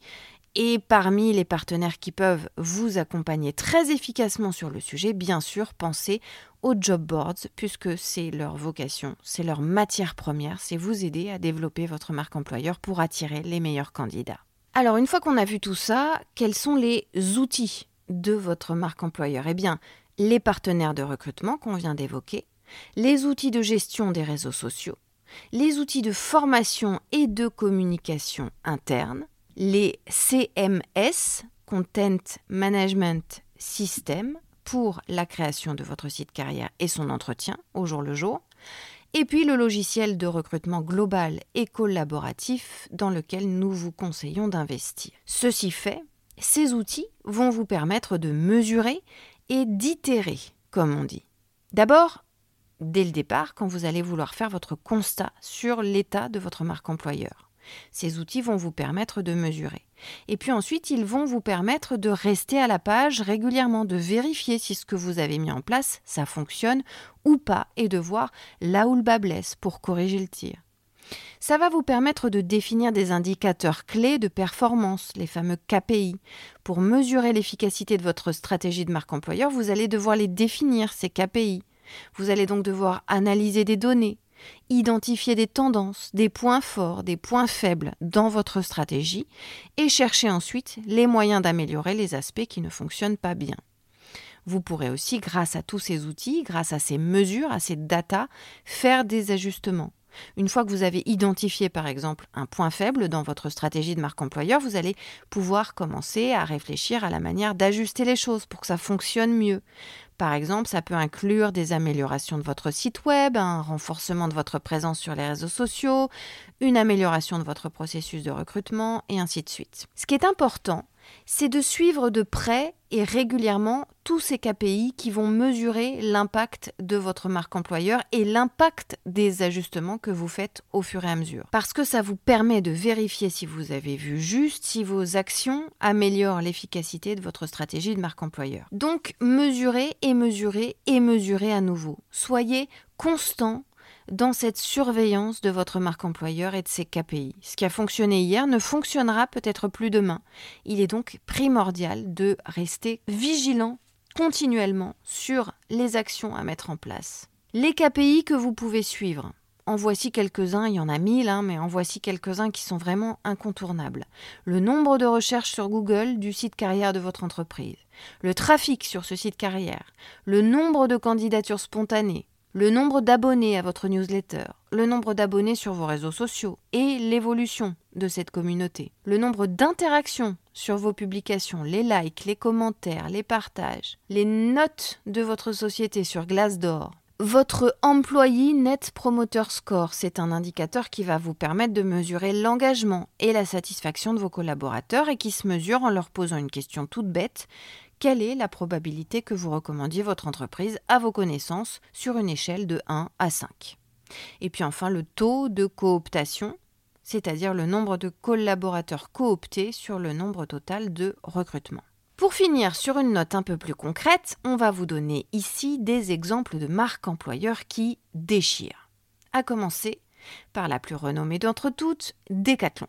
Speaker 1: et parmi les partenaires qui peuvent vous accompagner très efficacement sur le sujet, bien sûr, pensez aux job boards, puisque c'est leur vocation, c'est leur matière première, c'est vous aider à développer votre marque employeur pour attirer les meilleurs candidats. Alors, une fois qu'on a vu tout ça, quels sont les outils de votre marque employeur? Eh bien, les partenaires de recrutement qu'on vient d'évoquer, les outils de gestion des réseaux sociaux, les outils de formation et de communication interne, les CMS, Content Management System, pour la création de votre site carrière et son entretien au jour le jour, et puis le logiciel de recrutement global et collaboratif dans lequel nous vous conseillons d'investir. Ceci fait, ces outils vont vous permettre de mesurer et d'itérer, comme on dit. D'abord, dès le départ, quand vous allez vouloir faire votre constat sur l'état de votre marque employeur. Ces outils vont vous permettre de mesurer. Et puis ensuite, ils vont vous permettre de rester à la page régulièrement, de vérifier si ce que vous avez mis en place, ça fonctionne ou pas, et de voir là où le bas blesse pour corriger le tir. Ça va vous permettre de définir des indicateurs clés de performance, les fameux KPI. Pour mesurer l'efficacité de votre stratégie de marque employeur, vous allez devoir les définir, ces KPI. Vous allez donc devoir analyser des données, identifier des tendances, des points forts, des points faibles dans votre stratégie et chercher ensuite les moyens d'améliorer les aspects qui ne fonctionnent pas bien. Vous pourrez aussi, grâce à tous ces outils, grâce à ces mesures, à ces datas, faire des ajustements. Une fois que vous avez identifié par exemple un point faible dans votre stratégie de marque employeur, vous allez pouvoir commencer à réfléchir à la manière d'ajuster les choses pour que ça fonctionne mieux. Par exemple, ça peut inclure des améliorations de votre site web, un renforcement de votre présence sur les réseaux sociaux, une amélioration de votre processus de recrutement, et ainsi de suite. Ce qui est important, c'est de suivre de près et régulièrement tous ces KPI qui vont mesurer l'impact de votre marque employeur et l'impact des ajustements que vous faites au fur et à mesure. Parce que ça vous permet de vérifier si vous avez vu juste, si vos actions améliorent l'efficacité de votre stratégie de marque employeur. Donc mesurez et mesurez et mesurez à nouveau. Soyez constant dans cette surveillance de votre marque employeur et de ses KPI. Ce qui a fonctionné hier ne fonctionnera peut-être plus demain. Il est donc primordial de rester vigilant continuellement sur les actions à mettre en place. Les KPI que vous pouvez suivre. En voici quelques-uns, il y en a mille, hein, mais en voici quelques-uns qui sont vraiment incontournables. Le nombre de recherches sur Google du site carrière de votre entreprise, le trafic sur ce site carrière, le nombre de candidatures spontanées, le nombre d'abonnés à votre newsletter, le nombre d'abonnés sur vos réseaux sociaux et l'évolution de cette communauté, le nombre d'interactions sur vos publications, les likes, les commentaires, les partages, les notes de votre société sur Glassdoor, votre employé Net Promoter Score, c'est un indicateur qui va vous permettre de mesurer l'engagement et la satisfaction de vos collaborateurs et qui se mesure en leur posant une question toute bête quelle est la probabilité que vous recommandiez votre entreprise à vos connaissances sur une échelle de 1 à 5 Et puis enfin le taux de cooptation, c'est-à-dire le nombre de collaborateurs cooptés sur le nombre total de recrutements. Pour finir sur une note un peu plus concrète, on va vous donner ici des exemples de marques employeurs qui déchirent. À commencer par la plus renommée d'entre toutes, Decathlon.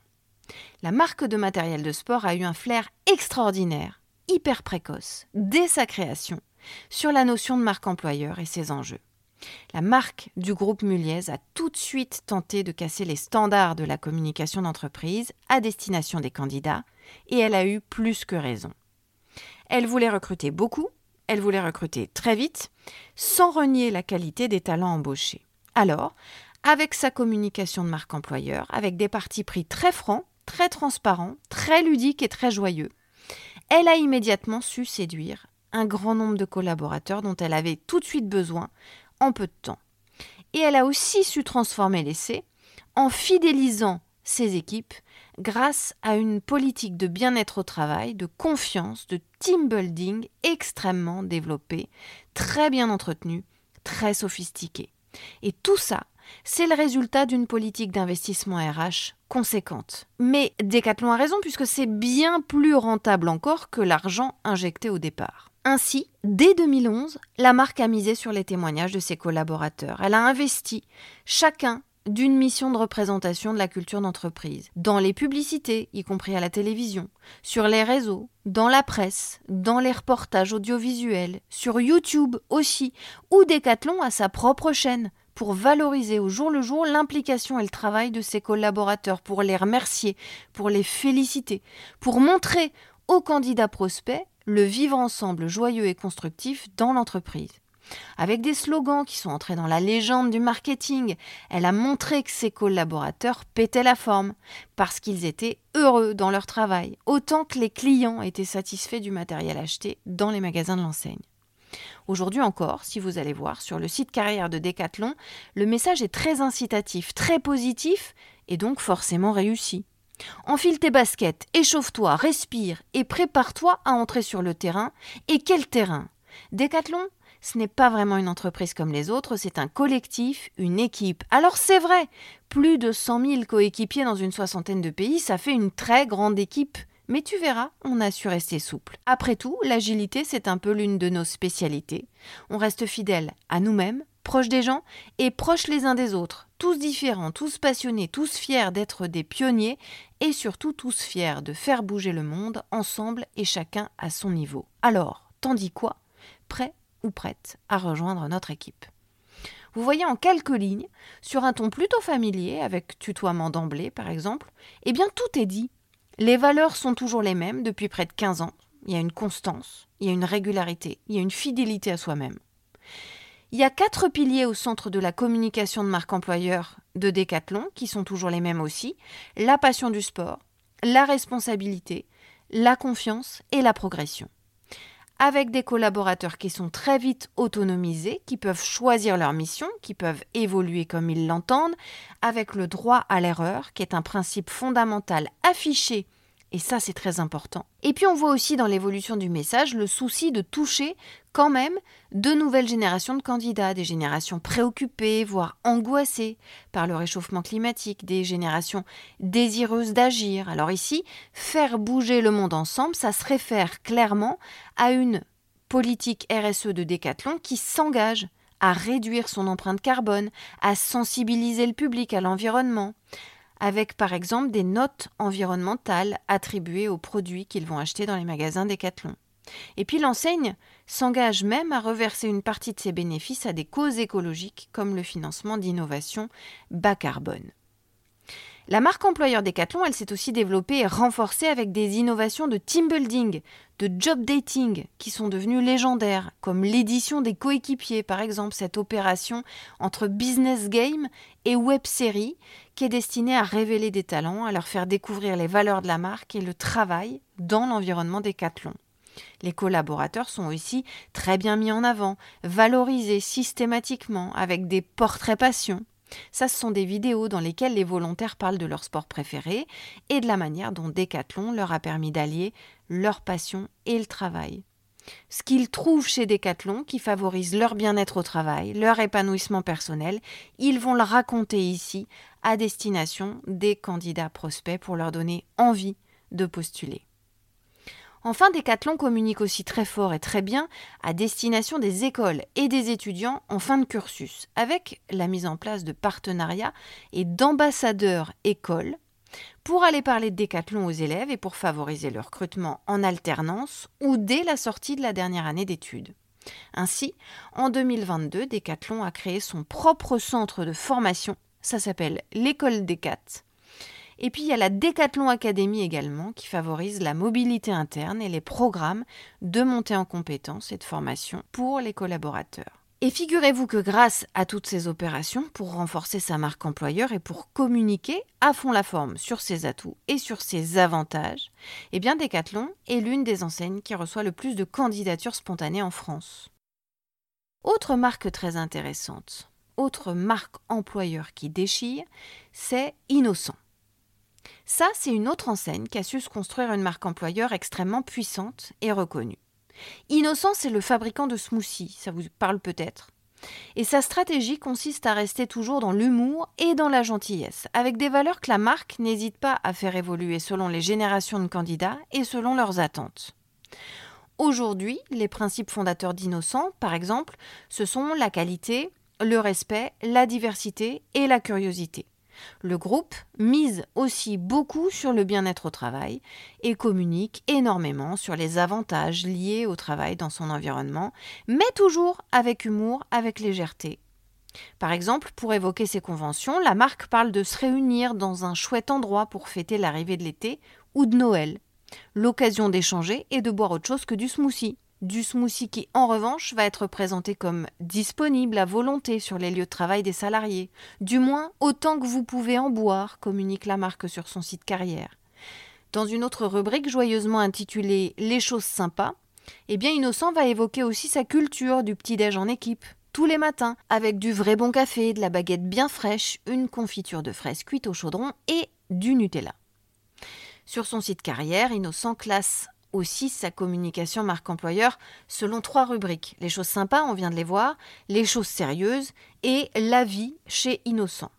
Speaker 1: La marque de matériel de sport a eu un flair extraordinaire hyper précoce, dès sa création, sur la notion de marque employeur et ses enjeux. La marque du groupe Muliez a tout de suite tenté de casser les standards de la communication d'entreprise à destination des candidats, et elle a eu plus que raison. Elle voulait recruter beaucoup, elle voulait recruter très vite, sans renier la qualité des talents embauchés. Alors, avec sa communication de marque employeur, avec des partis pris très francs, très transparents, très ludiques et très joyeux, elle a immédiatement su séduire un grand nombre de collaborateurs dont elle avait tout de suite besoin en peu de temps. Et elle a aussi su transformer l'essai en fidélisant ses équipes grâce à une politique de bien-être au travail, de confiance, de team building extrêmement développée, très bien entretenue, très sophistiquée. Et tout ça, c'est le résultat d'une politique d'investissement RH conséquente. Mais Decathlon a raison puisque c'est bien plus rentable encore que l'argent injecté au départ. Ainsi, dès 2011, la marque a misé sur les témoignages de ses collaborateurs. Elle a investi chacun d'une mission de représentation de la culture d'entreprise, dans les publicités, y compris à la télévision, sur les réseaux, dans la presse, dans les reportages audiovisuels, sur YouTube aussi, où Decathlon a sa propre chaîne, pour valoriser au jour le jour l'implication et le travail de ses collaborateurs, pour les remercier, pour les féliciter, pour montrer aux candidats prospects le vivre ensemble joyeux et constructif dans l'entreprise. Avec des slogans qui sont entrés dans la légende du marketing, elle a montré que ses collaborateurs pétaient la forme, parce qu'ils étaient heureux dans leur travail, autant que les clients étaient satisfaits du matériel acheté dans les magasins de l'enseigne. Aujourd'hui encore, si vous allez voir sur le site carrière de Decathlon, le message est très incitatif, très positif et donc forcément réussi. Enfile tes baskets, échauffe-toi, respire et prépare-toi à entrer sur le terrain. Et quel terrain? Decathlon, ce n'est pas vraiment une entreprise comme les autres, c'est un collectif, une équipe. Alors c'est vrai, plus de 100 000 coéquipiers dans une soixantaine de pays, ça fait une très grande équipe. Mais tu verras, on a su rester souple. Après tout, l'agilité, c'est un peu l'une de nos spécialités. On reste fidèle à nous-mêmes, proches des gens et proches les uns des autres, tous différents, tous passionnés, tous fiers d'être des pionniers et surtout tous fiers de faire bouger le monde ensemble et chacun à son niveau. Alors, t'en dis quoi? Prêt ou prête à rejoindre notre équipe? Vous voyez en quelques lignes, sur un ton plutôt familier, avec tutoiement d'emblée par exemple, eh bien tout est dit. Les valeurs sont toujours les mêmes depuis près de 15 ans. Il y a une constance, il y a une régularité, il y a une fidélité à soi-même. Il y a quatre piliers au centre de la communication de marque employeur de Decathlon, qui sont toujours les mêmes aussi. La passion du sport, la responsabilité, la confiance et la progression. Avec des collaborateurs qui sont très vite autonomisés, qui peuvent choisir leur mission, qui peuvent évoluer comme ils l'entendent, avec le droit à l'erreur, qui est un principe fondamental affiché et ça, c'est très important. Et puis on voit aussi dans l'évolution du message le souci de toucher quand même de nouvelles générations de candidats, des générations préoccupées, voire angoissées par le réchauffement climatique, des générations désireuses d'agir. Alors ici, faire bouger le monde ensemble, ça se réfère clairement à une politique RSE de Décathlon qui s'engage à réduire son empreinte carbone, à sensibiliser le public à l'environnement, avec par exemple des notes environnementales attribuées aux produits qu'ils vont acheter dans les magasins Decathlon. Et puis l'enseigne s'engage même à reverser une partie de ses bénéfices à des causes écologiques comme le financement d'innovations bas carbone. La marque employeur Decathlon, elle s'est aussi développée et renforcée avec des innovations de team building, de job dating qui sont devenues légendaires, comme l'édition des coéquipiers, par exemple, cette opération entre business game et web série qui est destinée à révéler des talents, à leur faire découvrir les valeurs de la marque et le travail dans l'environnement Decathlon. Les collaborateurs sont aussi très bien mis en avant, valorisés systématiquement avec des portraits passion, ça, ce sont des vidéos dans lesquelles les volontaires parlent de leur sport préféré et de la manière dont Decathlon leur a permis d'allier leur passion et le travail. Ce qu'ils trouvent chez Decathlon qui favorise leur bien-être au travail, leur épanouissement personnel, ils vont le raconter ici à destination des candidats prospects pour leur donner envie de postuler. Enfin, Decathlon communique aussi très fort et très bien à destination des écoles et des étudiants en fin de cursus, avec la mise en place de partenariats et d'ambassadeurs écoles pour aller parler de Decathlon aux élèves et pour favoriser le recrutement en alternance ou dès la sortie de la dernière année d'études. Ainsi, en 2022, Decathlon a créé son propre centre de formation, ça s'appelle l'école Decat. Et puis il y a la Decathlon Academy également qui favorise la mobilité interne et les programmes de montée en compétences et de formation pour les collaborateurs. Et figurez-vous que grâce à toutes ces opérations pour renforcer sa marque employeur et pour communiquer à fond la forme sur ses atouts et sur ses avantages, eh bien Decathlon est l'une des enseignes qui reçoit le plus de candidatures spontanées en France. Autre marque très intéressante, autre marque employeur qui déchire, c'est Innocent. Ça, c'est une autre enseigne qui a su se construire une marque employeur extrêmement puissante et reconnue. Innocent, c'est le fabricant de smoothies, ça vous parle peut-être. Et sa stratégie consiste à rester toujours dans l'humour et dans la gentillesse, avec des valeurs que la marque n'hésite pas à faire évoluer selon les générations de candidats et selon leurs attentes. Aujourd'hui, les principes fondateurs d'Innocent, par exemple, ce sont la qualité, le respect, la diversité et la curiosité. Le groupe mise aussi beaucoup sur le bien-être au travail et communique énormément sur les avantages liés au travail dans son environnement, mais toujours avec humour, avec légèreté. Par exemple, pour évoquer ces conventions, la marque parle de se réunir dans un chouette endroit pour fêter l'arrivée de l'été ou de Noël. L'occasion d'échanger et de boire autre chose que du smoothie du smoothie qui, en revanche, va être présenté comme disponible à volonté sur les lieux de travail des salariés, du moins autant que vous pouvez en boire, communique la marque sur son site carrière. Dans une autre rubrique joyeusement intitulée Les choses sympas, eh bien Innocent va évoquer aussi sa culture du petit-déj en équipe, tous les matins, avec du vrai bon café, de la baguette bien fraîche, une confiture de fraises cuite au chaudron et du Nutella. Sur son site carrière, Innocent classe aussi sa communication marque employeur selon trois rubriques. Les choses sympas, on vient de les voir, les choses sérieuses et la vie chez Innocent.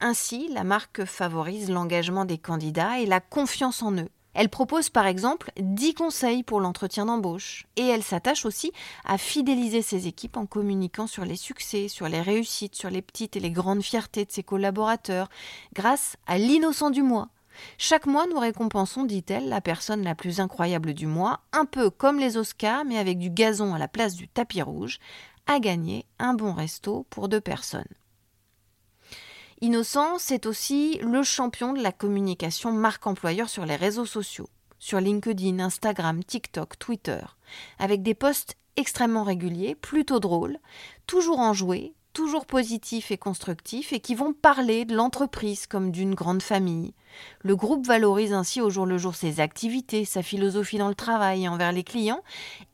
Speaker 1: Ainsi, la marque favorise l'engagement des candidats et la confiance en eux. Elle propose par exemple 10 conseils pour l'entretien d'embauche et elle s'attache aussi à fidéliser ses équipes en communiquant sur les succès, sur les réussites, sur les petites et les grandes fiertés de ses collaborateurs grâce à l'innocent du mois, chaque mois, nous récompensons, dit-elle, la personne la plus incroyable du mois, un peu comme les Oscars, mais avec du gazon à la place du tapis rouge, à gagner un bon resto pour deux personnes. Innocent, c'est aussi le champion de la communication marque employeur sur les réseaux sociaux, sur LinkedIn, Instagram, TikTok, Twitter, avec des posts extrêmement réguliers, plutôt drôles, toujours enjoués, toujours positifs et constructifs et qui vont parler de l'entreprise comme d'une grande famille. Le groupe valorise ainsi au jour le jour ses activités, sa philosophie dans le travail et envers les clients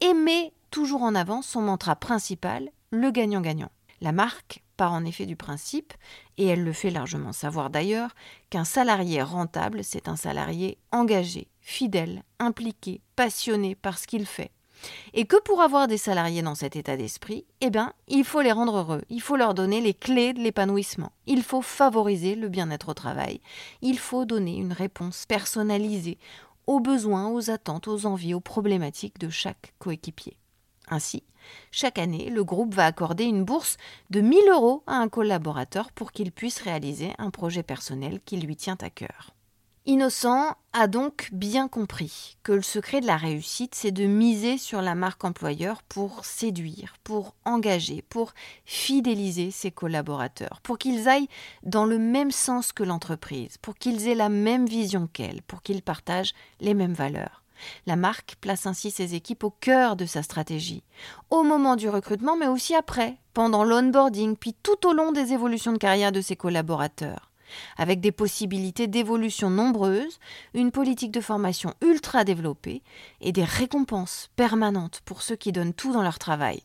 Speaker 1: et met toujours en avant son mantra principal, le gagnant-gagnant. La marque part en effet du principe, et elle le fait largement savoir d'ailleurs, qu'un salarié rentable, c'est un salarié engagé, fidèle, impliqué, passionné par ce qu'il fait et que pour avoir des salariés dans cet état d'esprit, eh bien, il faut les rendre heureux, il faut leur donner les clés de l'épanouissement, il faut favoriser le bien-être au travail, il faut donner une réponse personnalisée aux besoins, aux attentes, aux envies, aux problématiques de chaque coéquipier. Ainsi, chaque année, le groupe va accorder une bourse de 1000 euros à un collaborateur pour qu'il puisse réaliser un projet personnel qui lui tient à cœur. Innocent a donc bien compris que le secret de la réussite, c'est de miser sur la marque employeur pour séduire, pour engager, pour fidéliser ses collaborateurs, pour qu'ils aillent dans le même sens que l'entreprise, pour qu'ils aient la même vision qu'elle, pour qu'ils partagent les mêmes valeurs. La marque place ainsi ses équipes au cœur de sa stratégie, au moment du recrutement, mais aussi après, pendant l'onboarding, puis tout au long des évolutions de carrière de ses collaborateurs avec des possibilités d'évolution nombreuses, une politique de formation ultra développée et des récompenses permanentes pour ceux qui donnent tout dans leur travail.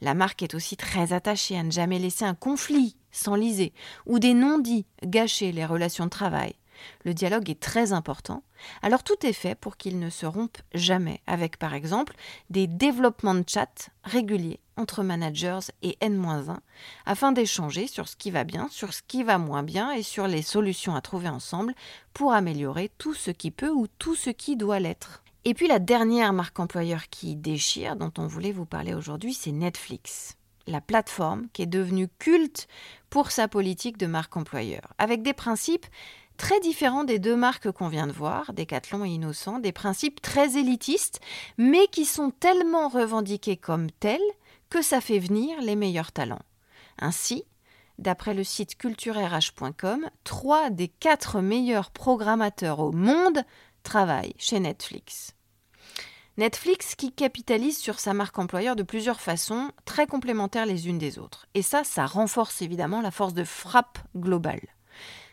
Speaker 1: La marque est aussi très attachée à ne jamais laisser un conflit s'enliser ou des non-dits gâcher les relations de travail. Le dialogue est très important, alors tout est fait pour qu'il ne se rompe jamais, avec par exemple des développements de chat réguliers entre managers et N-1, afin d'échanger sur ce qui va bien, sur ce qui va moins bien et sur les solutions à trouver ensemble pour améliorer tout ce qui peut ou tout ce qui doit l'être. Et puis la dernière marque employeur qui déchire, dont on voulait vous parler aujourd'hui, c'est Netflix la plateforme qui est devenue culte pour sa politique de marque employeur, avec des principes très différents des deux marques qu'on vient de voir, Decathlon et Innocent, des principes très élitistes, mais qui sont tellement revendiqués comme tels que ça fait venir les meilleurs talents. Ainsi, d'après le site culturerh.com, trois des quatre meilleurs programmateurs au monde travaillent chez Netflix. Netflix qui capitalise sur sa marque employeur de plusieurs façons, très complémentaires les unes des autres. Et ça, ça renforce évidemment la force de frappe globale.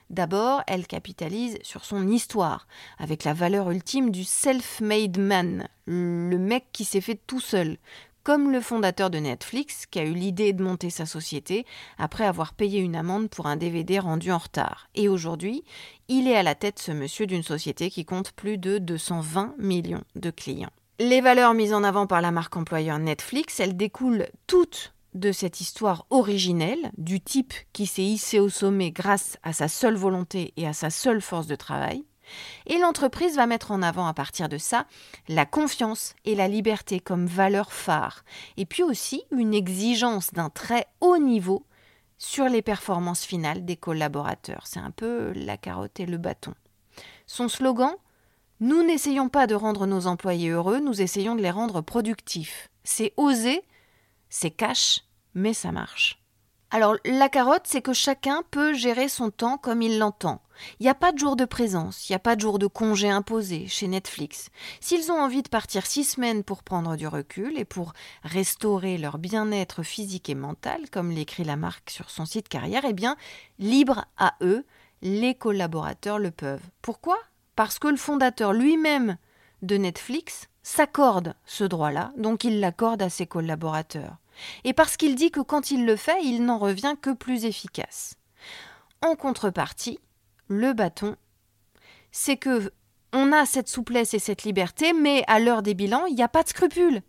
Speaker 1: D'abord, elle capitalise sur son histoire, avec la valeur ultime du self-made man, le mec qui s'est fait tout seul, comme le fondateur de Netflix qui a eu l'idée de monter sa société après avoir payé une amende pour un DVD rendu en retard. Et aujourd'hui, il est à la tête, ce monsieur, d'une société qui compte plus de 220 millions de clients. Les valeurs mises en avant par la marque employeur Netflix, elles découlent toutes de cette histoire originelle du type qui s'est hissé au sommet grâce à sa seule volonté et à sa seule force de travail. Et l'entreprise va mettre en avant à partir de ça la confiance et la liberté comme valeur phare, et puis aussi une exigence d'un très haut niveau sur les performances finales des collaborateurs. C'est un peu la carotte et le bâton. Son slogan Nous n'essayons pas de rendre nos employés heureux, nous essayons de les rendre productifs. C'est oser c'est cash, mais ça marche. Alors la carotte, c'est que chacun peut gérer son temps comme il l'entend. Il n'y a pas de jour de présence, il n'y a pas de jour de congé imposé chez Netflix. S'ils ont envie de partir six semaines pour prendre du recul et pour restaurer leur bien-être physique et mental, comme l'écrit la marque sur son site carrière, eh bien, libre à eux, les collaborateurs le peuvent. Pourquoi? Parce que le fondateur lui-même de Netflix s'accorde ce droit-là, donc il l'accorde à ses collaborateurs. Et parce qu'il dit que quand il le fait, il n'en revient que plus efficace. En contrepartie, le bâton, c'est que on a cette souplesse et cette liberté, mais à l'heure des bilans, il n'y a pas de scrupules.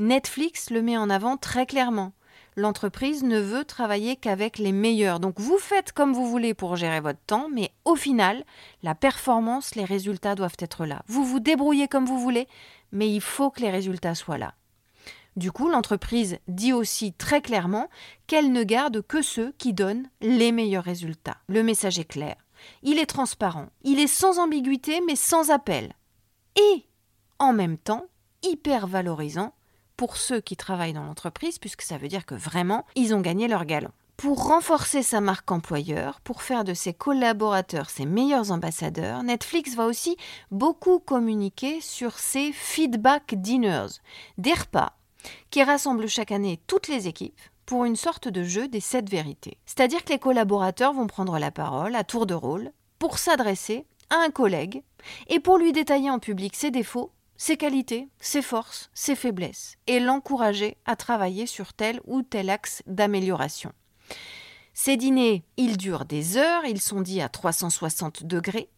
Speaker 1: Netflix le met en avant très clairement l'entreprise ne veut travailler qu'avec les meilleurs. Donc vous faites comme vous voulez pour gérer votre temps, mais au final, la performance, les résultats doivent être là. Vous vous débrouillez comme vous voulez, mais il faut que les résultats soient là. Du coup, l'entreprise dit aussi très clairement qu'elle ne garde que ceux qui donnent les meilleurs résultats. Le message est clair. Il est transparent. Il est sans ambiguïté, mais sans appel. Et, en même temps, hyper valorisant pour ceux qui travaillent dans l'entreprise, puisque ça veut dire que vraiment, ils ont gagné leur galon. Pour renforcer sa marque employeur, pour faire de ses collaborateurs ses meilleurs ambassadeurs, Netflix va aussi beaucoup communiquer sur ses feedback dinners, des repas qui rassemblent chaque année toutes les équipes pour une sorte de jeu des sept vérités. C'est-à-dire que les collaborateurs vont prendre la parole à tour de rôle pour s'adresser à un collègue et pour lui détailler en public ses défauts ses qualités, ses forces, ses faiblesses, et l'encourager à travailler sur tel ou tel axe d'amélioration. Ces dîners, ils durent des heures, ils sont dits à 360 degrés,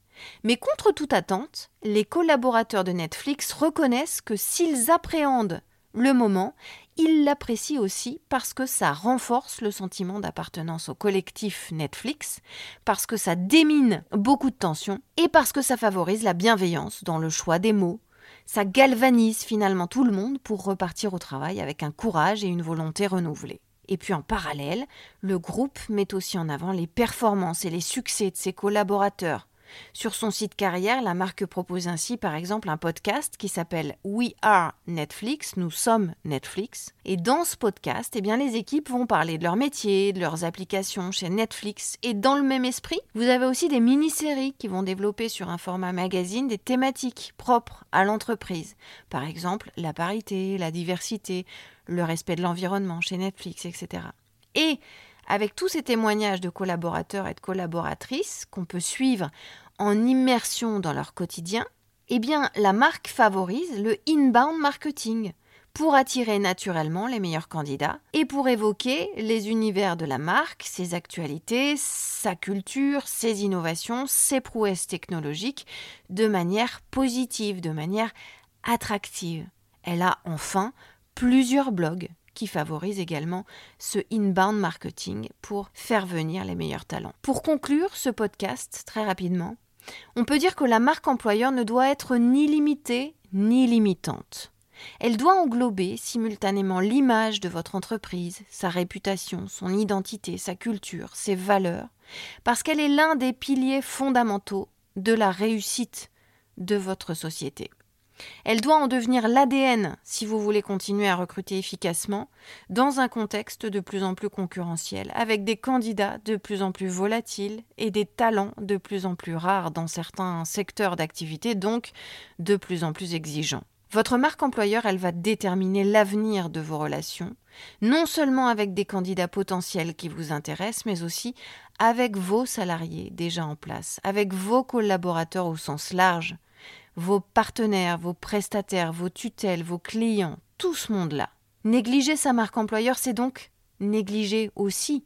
Speaker 1: mais contre toute attente, les collaborateurs de Netflix reconnaissent que s'ils appréhendent le moment, ils l'apprécient aussi parce que ça renforce le sentiment d'appartenance au collectif Netflix, parce que ça démine beaucoup de tensions et parce que ça favorise la bienveillance dans le choix des mots, ça galvanise finalement tout le monde pour repartir au travail avec un courage et une volonté renouvelée. Et puis en parallèle, le groupe met aussi en avant les performances et les succès de ses collaborateurs, sur son site carrière, la marque propose ainsi par exemple un podcast qui s'appelle We Are Netflix, nous sommes Netflix. Et dans ce podcast, eh les équipes vont parler de leur métier, de leurs applications chez Netflix. Et dans le même esprit, vous avez aussi des mini-séries qui vont développer sur un format magazine des thématiques propres à l'entreprise. Par exemple, la parité, la diversité, le respect de l'environnement chez Netflix, etc. Et avec tous ces témoignages de collaborateurs et de collaboratrices qu'on peut suivre en immersion dans leur quotidien, eh bien, la marque favorise le inbound marketing pour attirer naturellement les meilleurs candidats et pour évoquer les univers de la marque, ses actualités, sa culture, ses innovations, ses prouesses technologiques de manière positive, de manière attractive. Elle a enfin plusieurs blogs qui favorise également ce inbound marketing pour faire venir les meilleurs talents. Pour conclure ce podcast très rapidement, on peut dire que la marque employeur ne doit être ni limitée ni limitante. Elle doit englober simultanément l'image de votre entreprise, sa réputation, son identité, sa culture, ses valeurs, parce qu'elle est l'un des piliers fondamentaux de la réussite de votre société. Elle doit en devenir l'ADN si vous voulez continuer à recruter efficacement dans un contexte de plus en plus concurrentiel, avec des candidats de plus en plus volatiles et des talents de plus en plus rares dans certains secteurs d'activité, donc de plus en plus exigeants. Votre marque employeur, elle va déterminer l'avenir de vos relations, non seulement avec des candidats potentiels qui vous intéressent, mais aussi avec vos salariés déjà en place, avec vos collaborateurs au sens large, vos partenaires, vos prestataires, vos tutelles, vos clients, tout ce monde-là. Négliger sa marque employeur, c'est donc négliger aussi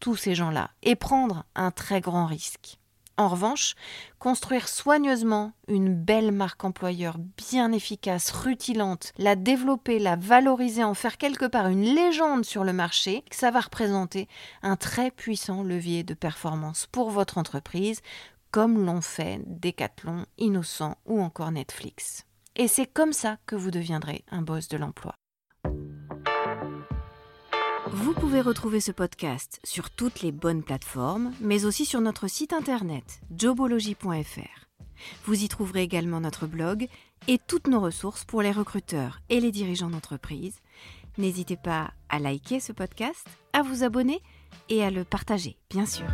Speaker 1: tous ces gens-là et prendre un très grand risque. En revanche, construire soigneusement une belle marque employeur bien efficace, rutilante, la développer, la valoriser, en faire quelque part une légende sur le marché, ça va représenter un très puissant levier de performance pour votre entreprise, comme l'ont fait Decathlon, Innocent ou encore Netflix. Et c'est comme ça que vous deviendrez un boss de l'emploi. Vous pouvez retrouver ce podcast sur toutes les bonnes plateformes, mais aussi sur notre site internet jobology.fr. Vous y trouverez également notre blog et toutes nos ressources pour les recruteurs et les dirigeants d'entreprise. N'hésitez pas à liker ce podcast, à vous abonner et à le partager, bien sûr.